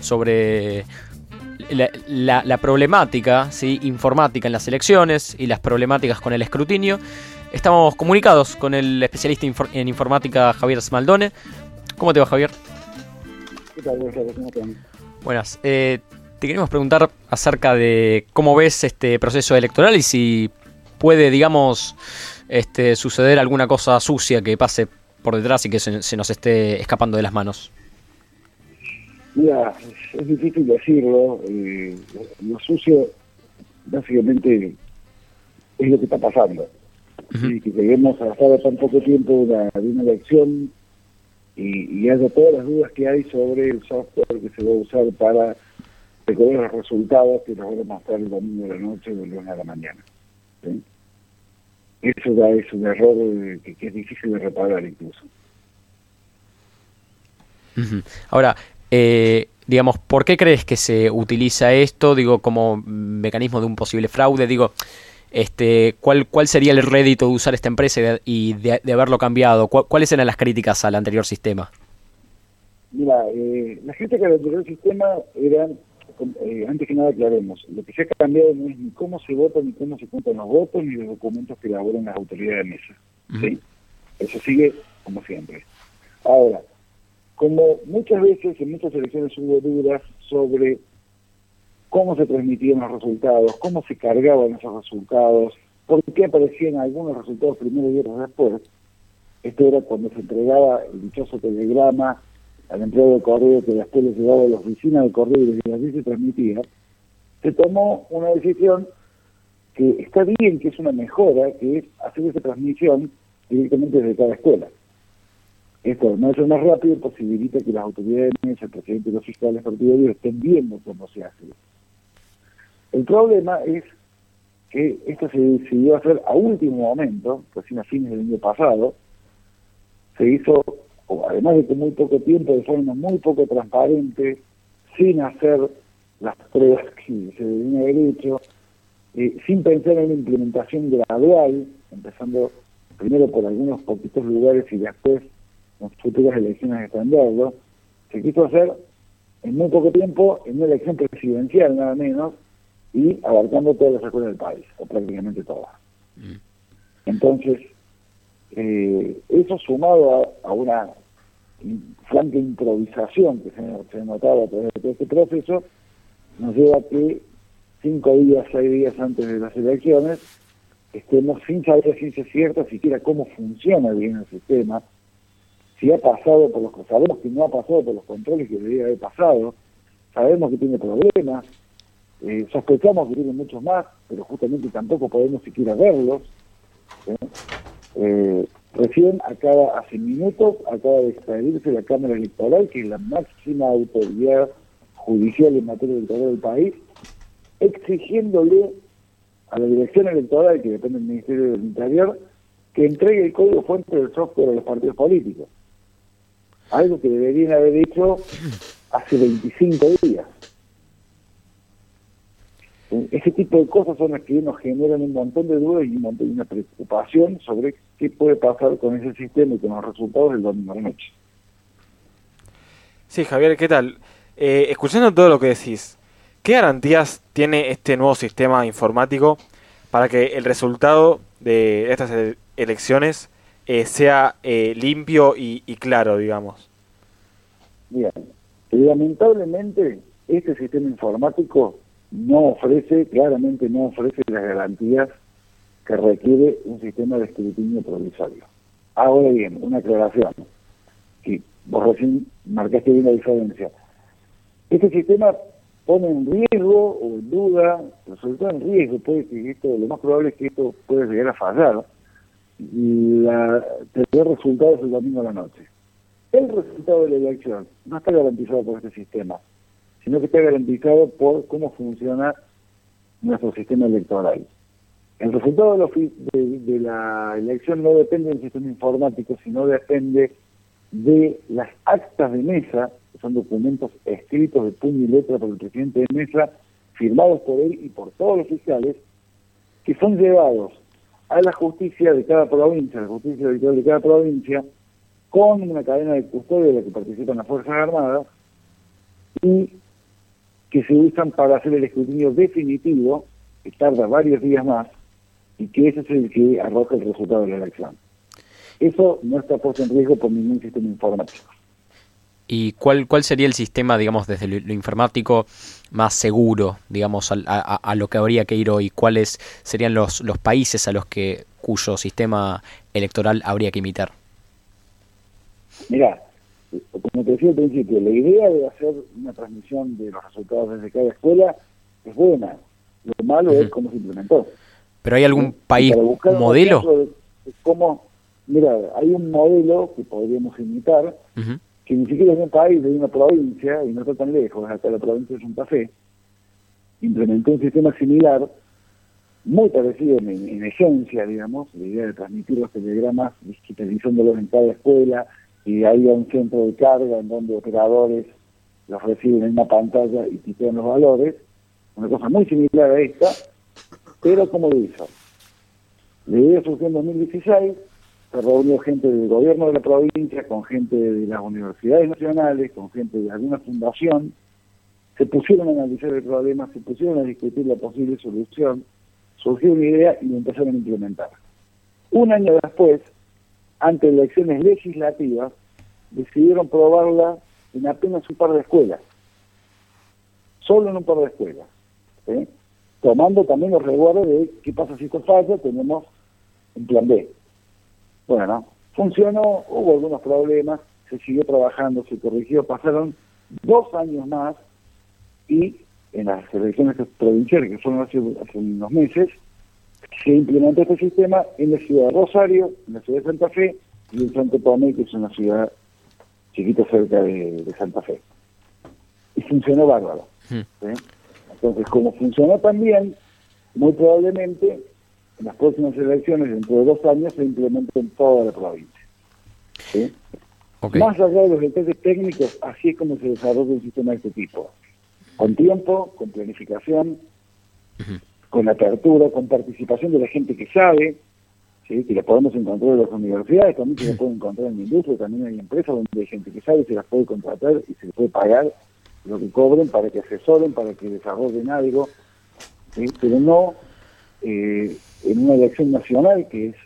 sobre la, problemática ¿sí? informática en las elecciones y las problemáticas con el escrutinio. Estamos comunicados con el especialista en informática Javier Smaldone. ¿Cómo te va, Javier? ¿Qué tal? Buenas. Eh, te queremos preguntar acerca de cómo ves este proceso electoral y si puede, digamos, este, suceder alguna cosa sucia que pase por detrás y que se, nos esté escapando de las manos. Mira, es difícil decirlo. Eh, lo sucio, básicamente, es lo que está pasando. y que lleguemos a estar tan poco tiempo de una, elección y, y haya todas las dudas que hay sobre el software que se va a usar para recoger los resultados que nos van a mostrar el domingo de la noche o el lunes de la mañana. Eso ya es un error eh, que, es difícil de reparar incluso. Ahora, eh, digamos, ¿por qué crees que se utiliza esto, digo, como mecanismo de un posible fraude? Digo, este, ¿cuál, cuál sería el rédito de usar esta empresa y de, haberlo cambiado? ¿Cuáles eran las críticas al anterior sistema? Mira, eh, las críticas al anterior sistema eran eh, antes que nada aclaremos, lo que se ha cambiado no es ni cómo se vota, ni cómo se cuentan los votos, ni los documentos que elaboran las autoridades de mesa. Eso sigue como siempre. Ahora, como muchas veces en muchas elecciones hubo dudas sobre cómo se transmitían los resultados, cómo se cargaban esos resultados, por qué aparecían algunos resultados primero y otros después, esto era cuando se entregaba el dichoso telegrama al empleado de correo que después le llegaba a la oficina de correo y así se transmitía, se tomó una decisión que está bien, que es una mejora, que es hacer esa transmisión directamente desde cada escuela. Esto, no es más rápido, posibilita que las autoridades, el presidente de los fiscales partidarios estén viendo cómo se hace. El problema es que esto se decidió hacer a último momento, recién a fines del año pasado, se hizo además de que muy poco tiempo, de forma muy poco transparente, sin hacer las pruebas que se debían haber hecho, eh, sin pensar en una implementación gradual, empezando primero por algunos poquitos lugares y después en futuras elecciones extenderlo, se quiso hacer en muy poco tiempo, en una elección presidencial nada menos, y abarcando todas las escuelas del país, o prácticamente todas. Mm. Entonces, eh, eso sumado a, una franca improvisación que se, ha notado a través de todo este proceso, nos lleva a que cinco días, seis días antes de las elecciones, estemos sin saber si es cierta siquiera cómo funciona bien el sistema, si ha pasado por los sabemos que no ha pasado por los controles que debería haber pasado, sabemos que tiene problemas, eh, sospechamos que tiene muchos más, pero justamente tampoco podemos siquiera verlos. Eh, recién hace minutos, acaba de expedirse la Cámara Electoral, que es la máxima autoridad judicial en materia electoral del país, exigiéndole a la dirección electoral, que depende del Ministerio del Interior, que entregue el código fuente del software a los partidos políticos. Algo que deberían haber hecho hace 25 días. Ese tipo de cosas son las que nos generan un montón de dudas y un montón de una preocupación sobre qué puede pasar con ese sistema y con los resultados del domingo de noche. Sí, Javier, ¿qué tal? Eh, escuchando todo lo que decís, ¿qué garantías tiene este nuevo sistema informático para que el resultado de estas elecciones eh, sea eh, limpio y, y, claro, digamos? Bien, lamentablemente este sistema informático no ofrece, claramente no ofrece las garantías que requiere un sistema de escrutinio provisorio. Ahora bien, una aclaración, que vos recién marcaste bien la diferencia. Este sistema pone en riesgo o en duda, todo en riesgo, puede que esto, lo más probable es que esto pueda llegar a fallar la, tener resultados el domingo a la noche. El resultado de la elección no está garantizado por este sistema sino que está garantizado por cómo funciona nuestro sistema electoral. El resultado de, la elección no depende del sistema informático, sino depende de las actas de mesa, que son documentos escritos de puño y letra por el presidente de mesa, firmados por él y por todos los fiscales, que son llevados a la justicia de cada provincia, la justicia de cada provincia, con una cadena de custodia de la que participan las Fuerzas Armadas, y que se usan para hacer el escrutinio definitivo, que tarda varios días más, y que ese es el que arroja el resultado de la elección. Eso no está puesto en riesgo por ningún sistema informático. ¿Y cuál, cuál sería el sistema, digamos, desde lo, informático más seguro, digamos, a, a, lo que habría que ir hoy? ¿Cuáles serían los, los países a los que cuyo sistema electoral habría que imitar? Mira, como te decía al principio, la idea de hacer una transmisión de los resultados desde cada escuela es buena. Lo malo es cómo se implementó. ¿Pero hay algún país modelo? cómo, mira, hay un modelo que podríamos imitar, que ni siquiera es un país, de una provincia, y no está tan lejos, hasta la provincia de Santa Fe, implementó un sistema similar, muy parecido en, esencia, digamos, la idea de transmitir los telegramas digitalizándolos en cada escuela, y hay un centro de carga en donde operadores los reciben en una pantalla y tipean los valores, una cosa muy similar a esta, pero como lo hizo. La idea surgió en 2016, se reunió gente del gobierno de la provincia, con gente de las universidades nacionales, con gente de alguna fundación, se pusieron a analizar el problema, se pusieron a discutir la posible solución, surgió una idea y lo empezaron a implementar. Un año después, ante elecciones legislativas, decidieron probarla en apenas un par de escuelas, solo en un par de escuelas, tomando también los resguardos de qué pasa si esto falla, tenemos un plan B. Bueno, funcionó, hubo algunos problemas, se siguió trabajando, se corrigió, pasaron dos años más y en las elecciones provinciales que fueron hace, unos meses, se implementó este sistema en la ciudad de Rosario, en la ciudad de Santa Fe y en Santo Tomé, que es una ciudad chiquita cerca de, Santa Fe. Y funcionó bárbaro. Hmm. Entonces, como funcionó también, muy probablemente en las próximas elecciones, dentro de dos años, se implemente en toda la provincia. Más allá de los detalles técnicos, así es como se desarrolla un sistema de este tipo. Con tiempo, con planificación, con apertura, con participación de la gente que sabe, ¿sí? que la podemos encontrar en las universidades, también se la puede encontrar en la industria, también hay empresas donde hay gente que sabe, se las puede contratar y se les puede pagar lo que cobren para que asesoren, para que desarrollen algo, pero no eh, en una elección nacional que es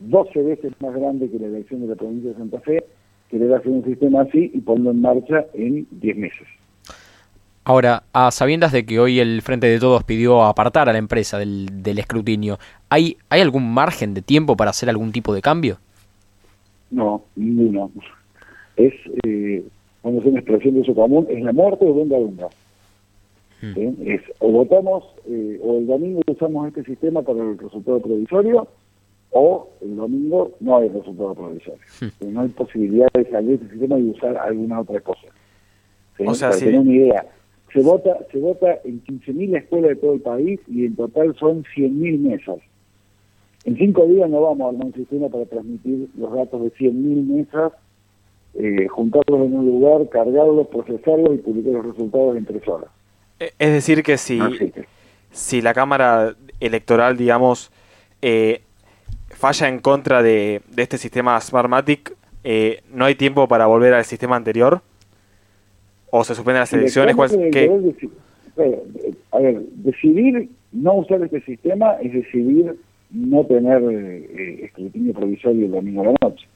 12 veces más grande que la elección de la provincia de Santa Fe, querer hacer un sistema así y ponerlo en marcha en 10 meses. Ahora, a sabiendas de que hoy el Frente de Todos pidió apartar a la empresa del, del escrutinio, ¿hay, ¿hay algún margen de tiempo para hacer algún tipo de cambio? No, ninguno. Es, eh, cuando se una expresión de uso común, es la muerte o venga venga. Hmm. Es, o votamos, eh, o el domingo usamos este sistema para el resultado provisorio, o el domingo no hay resultado provisorio. Hmm. No hay posibilidad de salir de este sistema y usar alguna otra cosa. O sea, para tener una idea, se vota, se vota en 15.000 escuelas de todo el país y en total son 100.000 mesas. En cinco días no vamos a armar un sistema para transmitir los datos de 100.000 mesas, eh, juntarlos en un lugar, cargarlos, procesarlos y publicar los resultados en tres horas. Eh, es decir, que si, si la Cámara Electoral, digamos, eh, falla en contra de, de este sistema Smartmatic, eh, ¿no hay tiempo para volver al sistema anterior? ¿O se suspenden las elecciones? a ver, decidir no usar este sistema es decidir no tener eh, escrutinio provisorio el domingo a la noche.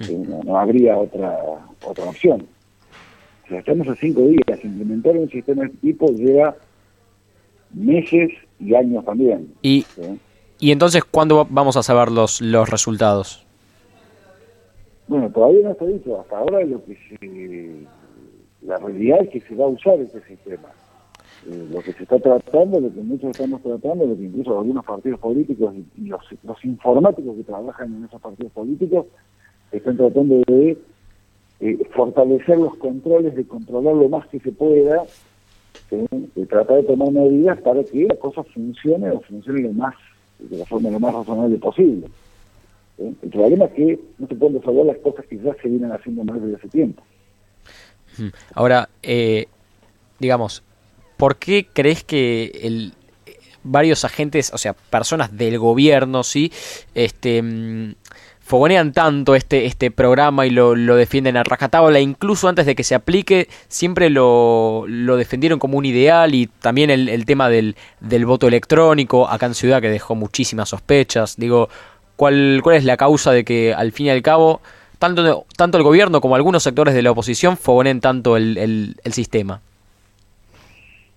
Hmm. No, habría otra otra opción. O sea, estamos a cinco días. Implementar un sistema de este tipo lleva meses y años también. ¿Y, ¿y entonces cuándo vamos a saber los, los resultados? Bueno, todavía no está dicho. Hasta ahora lo que se la realidad es que se va a usar este sistema. Eh, lo que se está tratando, lo que muchos estamos tratando, lo que incluso algunos partidos políticos y, los, informáticos que trabajan en esos partidos políticos están tratando de eh, fortalecer los controles, de controlar lo más que se pueda, de tratar de tomar medidas para que la cosa funcione o funcione lo más, de la forma lo más razonable posible. El problema es que no se pueden resolver las cosas que ya se vienen haciendo más desde hace tiempo. Ahora, eh, digamos, ¿por qué crees que el, varios agentes, o sea, personas del gobierno, sí, este, mm, fogonean tanto este, este programa y lo, lo defienden a rajatabla, incluso antes de que se aplique, siempre lo, lo defendieron como un ideal y también el, el tema del, del, voto electrónico acá en Ciudad que dejó muchísimas sospechas. Digo, ¿cuál, ¿cuál es la causa de que al fin y al cabo tanto, tanto el gobierno como algunos sectores de la oposición fogonen tanto el, el, sistema?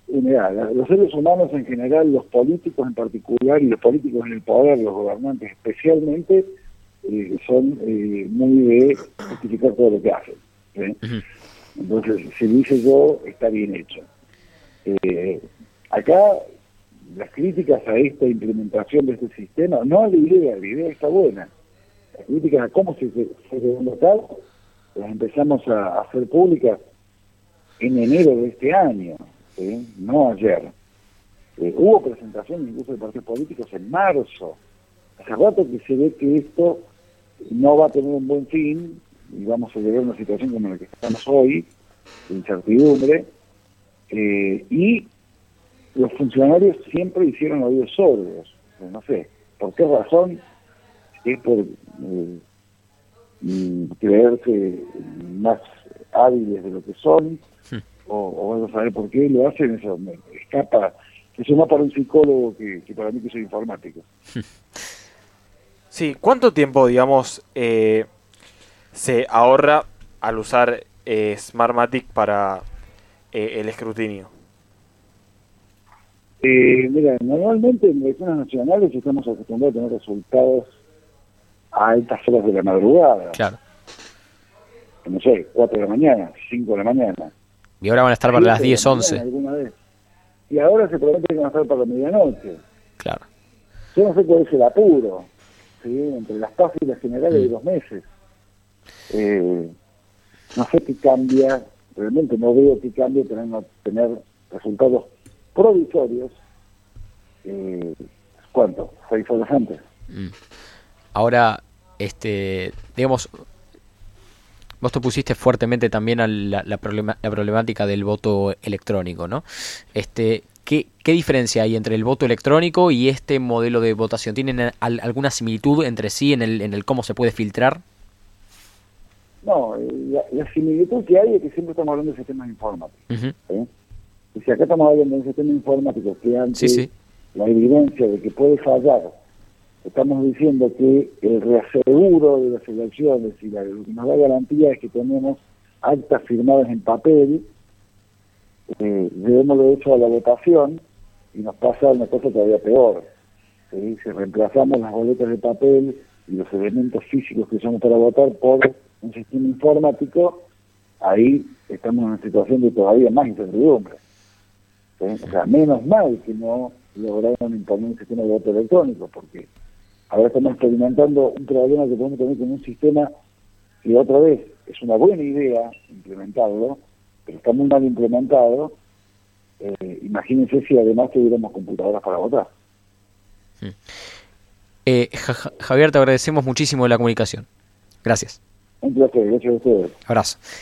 Los seres humanos en general, los políticos en particular y los políticos en el poder, los gobernantes especialmente, eh, son eh, muy de justificar todo lo que hacen. ¿sí? Entonces, si lo hice yo, está bien hecho. Eh, acá, las críticas a esta implementación de este sistema, no a la idea, la idea está buena. Las críticas a cómo se, llevó a cabo, las empezamos a hacer públicas en enero de este año. ¿sí? no ayer. Eh, hubo presentación incluso de partidos políticos en marzo. Hace rato que se ve que esto no va a tener un buen fin y vamos a llegar a una situación como la que estamos hoy, de incertidumbre, eh, y los funcionarios siempre hicieron oídos sordos. No sé, ¿por qué razón? Es por eh, creerse más hábiles de lo que son, o, o vamos a saber por qué lo hacen, eso me escapa, eso más para un psicólogo que, que, para mí que soy informático. Sí, ¿cuánto tiempo, digamos, eh, se ahorra al usar eh, Smartmatic para eh, el escrutinio? mira, normalmente en elecciones nacionales estamos acostumbrados a tener resultados a altas horas de la madrugada. Claro. No sé, 4 de la mañana, 5 de la mañana. Y ahora van a estar para las 10, 11. Alguna vez. Y ahora se promete que van a estar para la medianoche. Claro. Yo no sé cuál es el apuro, ¿sí? entre las las generales mm. de dos meses. Eh, no sé qué cambia, realmente no veo qué cambia tener, tener resultados provisorios. Eh, ¿Cuánto? Seis horas antes. Mm. Ahora, este, digamos, vos te pusiste fuertemente también a la, la, problema, la, problemática del voto electrónico, ¿no? Este, ¿qué, ¿Qué diferencia hay entre el voto electrónico y este modelo de votación? ¿Tienen al, alguna similitud entre sí en el, en el cómo se puede filtrar? No, la, la, similitud que hay es que siempre estamos hablando de sistemas informáticos. Uh -huh. ¿sí? Y si acá estamos hablando de un sistema informático que ante sí, sí. la evidencia de que puede fallar estamos diciendo que el reaseguro de las elecciones y la, lo que nos da garantía es que tenemos actas firmadas en papel, eh, debemos de hecho a la votación y nos pasa una cosa todavía peor. Si reemplazamos las boletas de papel y los elementos físicos que usamos para votar por un sistema informático, ahí estamos en una situación de todavía más incertidumbre. ¿sí? Menos mal que no lograron imponer un sistema de voto electrónico, porque ahora estamos experimentando un problema que podemos tener con un sistema que otra vez es una buena idea implementarlo, está muy mal implementado. Eh, imagínense si además tuviéramos computadoras para votar. Eh, Javier, te agradecemos muchísimo la comunicación. Gracias. Un placer, gracias a ustedes. Abrazo.